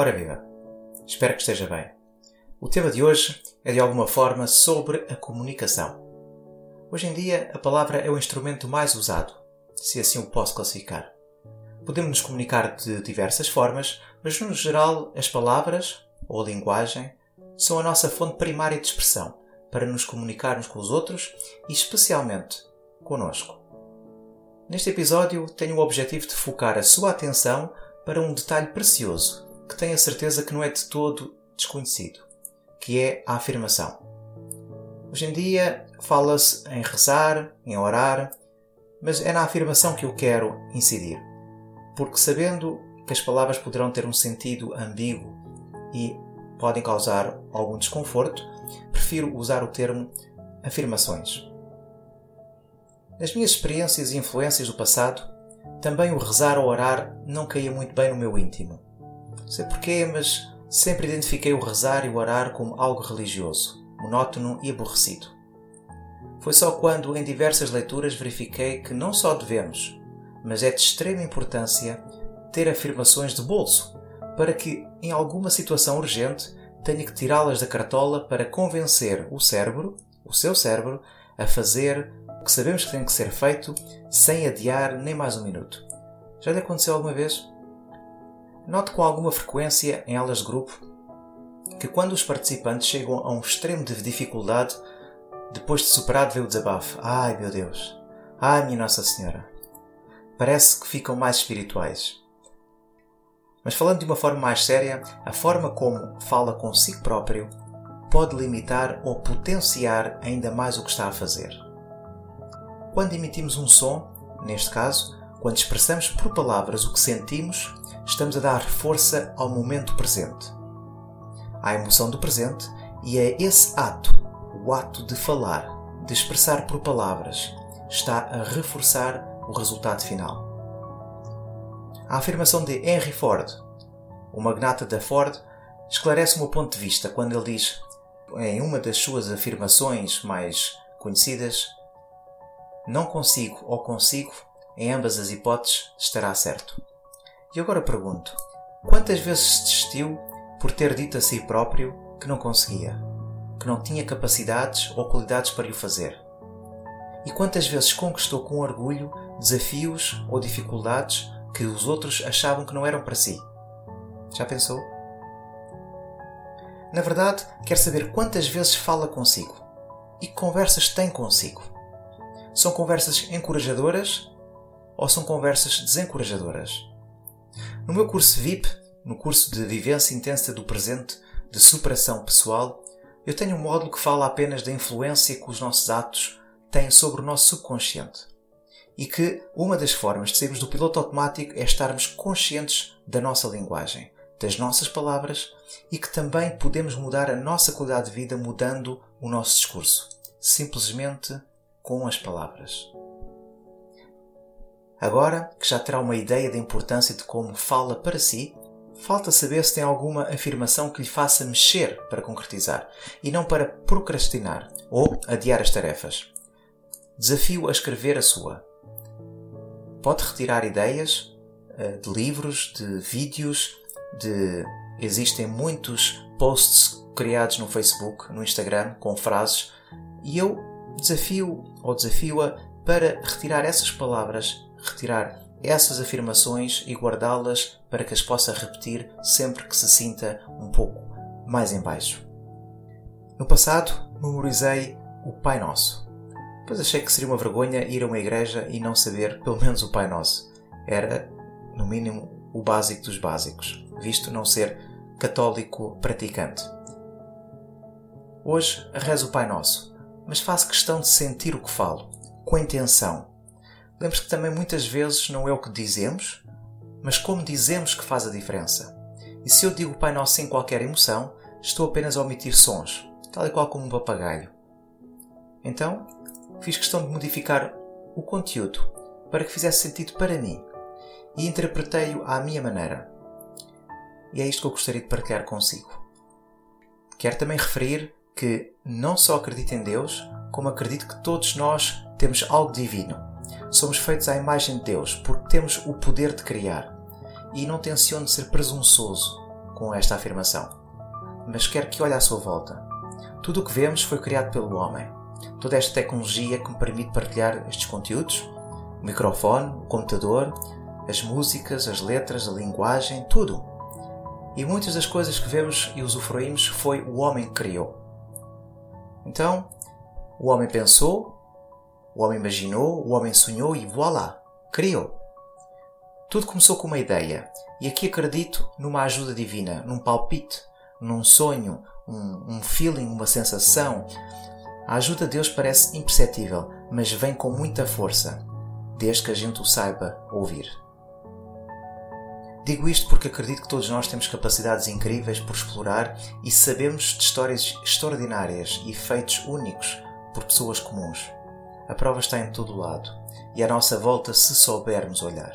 Ora viva! Espero que esteja bem. O tema de hoje é de alguma forma sobre a comunicação. Hoje em dia, a palavra é o instrumento mais usado, se assim o posso classificar. Podemos nos comunicar de diversas formas, mas no geral, as palavras, ou a linguagem, são a nossa fonte primária de expressão para nos comunicarmos com os outros e, especialmente, conosco. Neste episódio, tenho o objetivo de focar a sua atenção para um detalhe precioso que tenho a certeza que não é de todo desconhecido, que é a afirmação. Hoje em dia fala-se em rezar, em orar, mas é na afirmação que eu quero incidir, porque sabendo que as palavras poderão ter um sentido ambíguo e podem causar algum desconforto, prefiro usar o termo afirmações. Nas minhas experiências e influências do passado, também o rezar ou orar não caía muito bem no meu íntimo. Não sei porquê, mas sempre identifiquei o rezar e o orar como algo religioso, monótono e aborrecido. Foi só quando, em diversas leituras, verifiquei que não só devemos, mas é de extrema importância ter afirmações de bolso, para que, em alguma situação urgente, tenha que tirá-las da cartola para convencer o cérebro, o seu cérebro, a fazer o que sabemos que tem que ser feito sem adiar nem mais um minuto. Já lhe aconteceu alguma vez? Noto com alguma frequência em aulas de grupo que quando os participantes chegam a um extremo de dificuldade, depois de superado vê o desabafo. Ai meu Deus! Ai minha Nossa Senhora! Parece que ficam mais espirituais. Mas falando de uma forma mais séria, a forma como fala consigo próprio pode limitar ou potenciar ainda mais o que está a fazer. Quando emitimos um som, neste caso, quando expressamos por palavras o que sentimos, estamos a dar força ao momento presente, à emoção do presente, e é esse ato, o ato de falar, de expressar por palavras, está a reforçar o resultado final. A afirmação de Henry Ford, o magnata da Ford, esclarece o meu ponto de vista quando ele diz, em uma das suas afirmações mais conhecidas, não consigo ou consigo, em ambas as hipóteses estará certo. E agora pergunto: quantas vezes desistiu por ter dito a si próprio que não conseguia, que não tinha capacidades ou qualidades para o fazer? E quantas vezes conquistou com orgulho desafios ou dificuldades que os outros achavam que não eram para si? Já pensou? Na verdade, quer saber quantas vezes fala consigo e que conversas tem consigo. São conversas encorajadoras ou são conversas desencorajadoras? No meu curso VIP, no curso de Vivência Intensa do Presente, de Superação Pessoal, eu tenho um módulo que fala apenas da influência que os nossos atos têm sobre o nosso subconsciente. E que uma das formas de sairmos do piloto automático é estarmos conscientes da nossa linguagem, das nossas palavras e que também podemos mudar a nossa qualidade de vida mudando o nosso discurso, simplesmente com as palavras. Agora que já terá uma ideia da importância de como fala para si, falta saber se tem alguma afirmação que lhe faça mexer para concretizar e não para procrastinar ou adiar as tarefas. Desafio a escrever a sua. Pode retirar ideias eh, de livros, de vídeos, de. Existem muitos posts criados no Facebook, no Instagram, com frases, e eu desafio ou desafio-a para retirar essas palavras retirar essas afirmações e guardá-las para que as possa repetir sempre que se sinta um pouco mais em baixo. No passado, memorizei o Pai Nosso. Pois achei que seria uma vergonha ir a uma igreja e não saber pelo menos o Pai Nosso. Era, no mínimo, o básico dos básicos, visto não ser católico praticante. Hoje rezo o Pai Nosso, mas faço questão de sentir o que falo, com intenção, lembre-se que também muitas vezes não é o que dizemos, mas como dizemos que faz a diferença. E se eu digo Pai Nosso sem qualquer emoção, estou apenas a omitir sons, tal e qual como um papagaio. Então, fiz questão de modificar o conteúdo para que fizesse sentido para mim e interpretei-o à minha maneira. E é isto que eu gostaria de partilhar consigo. Quero também referir que não só acredito em Deus, como acredito que todos nós temos algo divino. Somos feitos à imagem de Deus porque temos o poder de criar. E não tenciono ser presunçoso com esta afirmação, mas quero que olhe à sua volta. Tudo o que vemos foi criado pelo homem. Toda esta tecnologia que me permite partilhar estes conteúdos, o microfone, o computador, as músicas, as letras, a linguagem, tudo. E muitas das coisas que vemos e usufruímos foi o homem que criou. Então, o homem pensou, o homem imaginou, o homem sonhou e voilá, criou. Tudo começou com uma ideia, e aqui acredito numa ajuda divina, num palpite, num sonho, um, um feeling, uma sensação. A ajuda de Deus parece imperceptível, mas vem com muita força, desde que a gente o saiba ouvir. Digo isto porque acredito que todos nós temos capacidades incríveis por explorar e sabemos de histórias extraordinárias e feitos únicos por pessoas comuns. A prova está em todo lado e à nossa volta se soubermos olhar.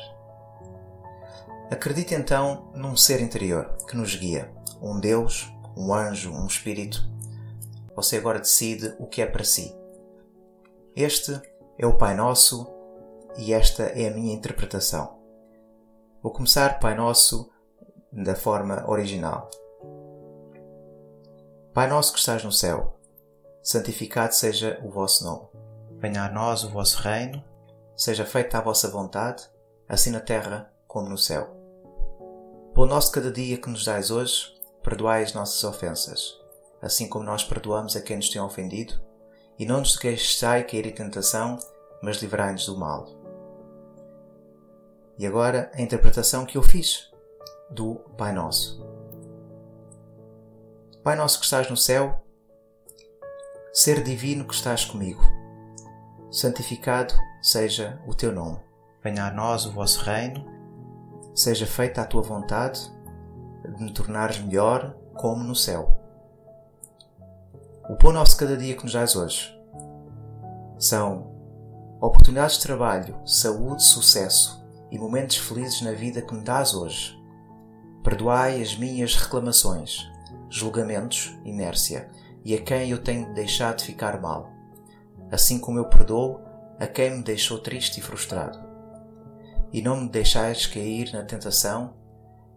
Acredite então num ser interior que nos guia, um Deus, um anjo, um espírito. Você agora decide o que é para si. Este é o Pai Nosso e esta é a minha interpretação. Vou começar Pai Nosso da forma original. Pai nosso que estás no céu, santificado seja o vosso nome. Venha a nós o vosso reino, seja feita a vossa vontade, assim na terra como no céu. Pão nosso cada dia que nos dais hoje, perdoai as nossas ofensas, assim como nós perdoamos a quem nos tem ofendido, e não nos deixai cair em tentação, mas livrai-nos do mal. E agora a interpretação que eu fiz do Pai Nosso. Pai Nosso que estás no céu, Ser divino que estás comigo, santificado seja o teu nome. Venha a nós o vosso reino, seja feita a tua vontade, de me tornares melhor como no céu. O pão nosso cada dia que nos dás hoje são oportunidades de trabalho, saúde, sucesso, e momentos felizes na vida que me dás hoje. Perdoai as minhas reclamações, julgamentos, inércia e a quem eu tenho deixado ficar mal, assim como eu perdoo a quem me deixou triste e frustrado. E não me deixais cair na tentação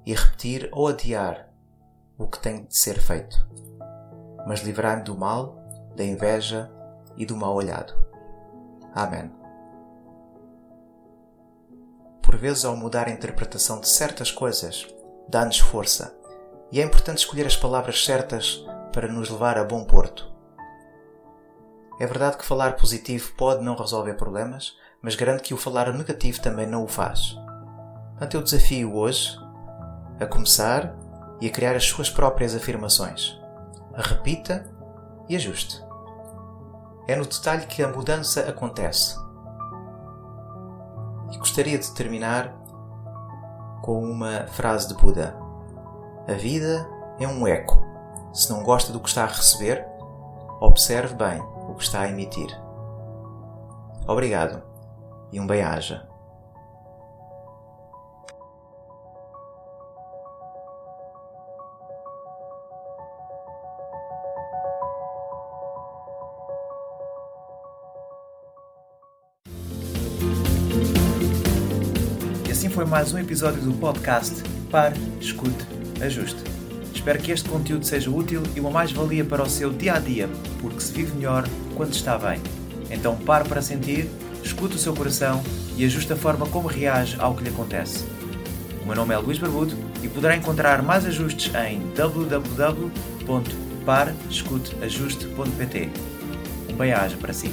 e repetir ou adiar o que tem de ser feito, mas livrai-me do mal, da inveja e do mal olhado. Amém por vezes, ao mudar a interpretação de certas coisas, dá-nos força, e é importante escolher as palavras certas para nos levar a bom porto. É verdade que falar positivo pode não resolver problemas, mas garanto que o falar negativo também não o faz. Portanto, eu desafio hoje a começar e a criar as suas próprias afirmações. repita e ajuste. É no detalhe que a mudança acontece e gostaria de terminar com uma frase de Buda: A vida é um eco. Se não gosta do que está a receber, observe bem que está a emitir. Obrigado e um bem-aja. assim foi mais um episódio do podcast Pare, Escute, Ajuste. Espero que este conteúdo seja útil e uma mais-valia para o seu dia a dia, porque se vive melhor quando está bem. Então pare para sentir, escute o seu coração e ajuste a forma como reage ao que lhe acontece. O meu nome é Luís Barbudo e poderá encontrar mais ajustes em www.parescuteajuste.pt. Um bem-aja para si.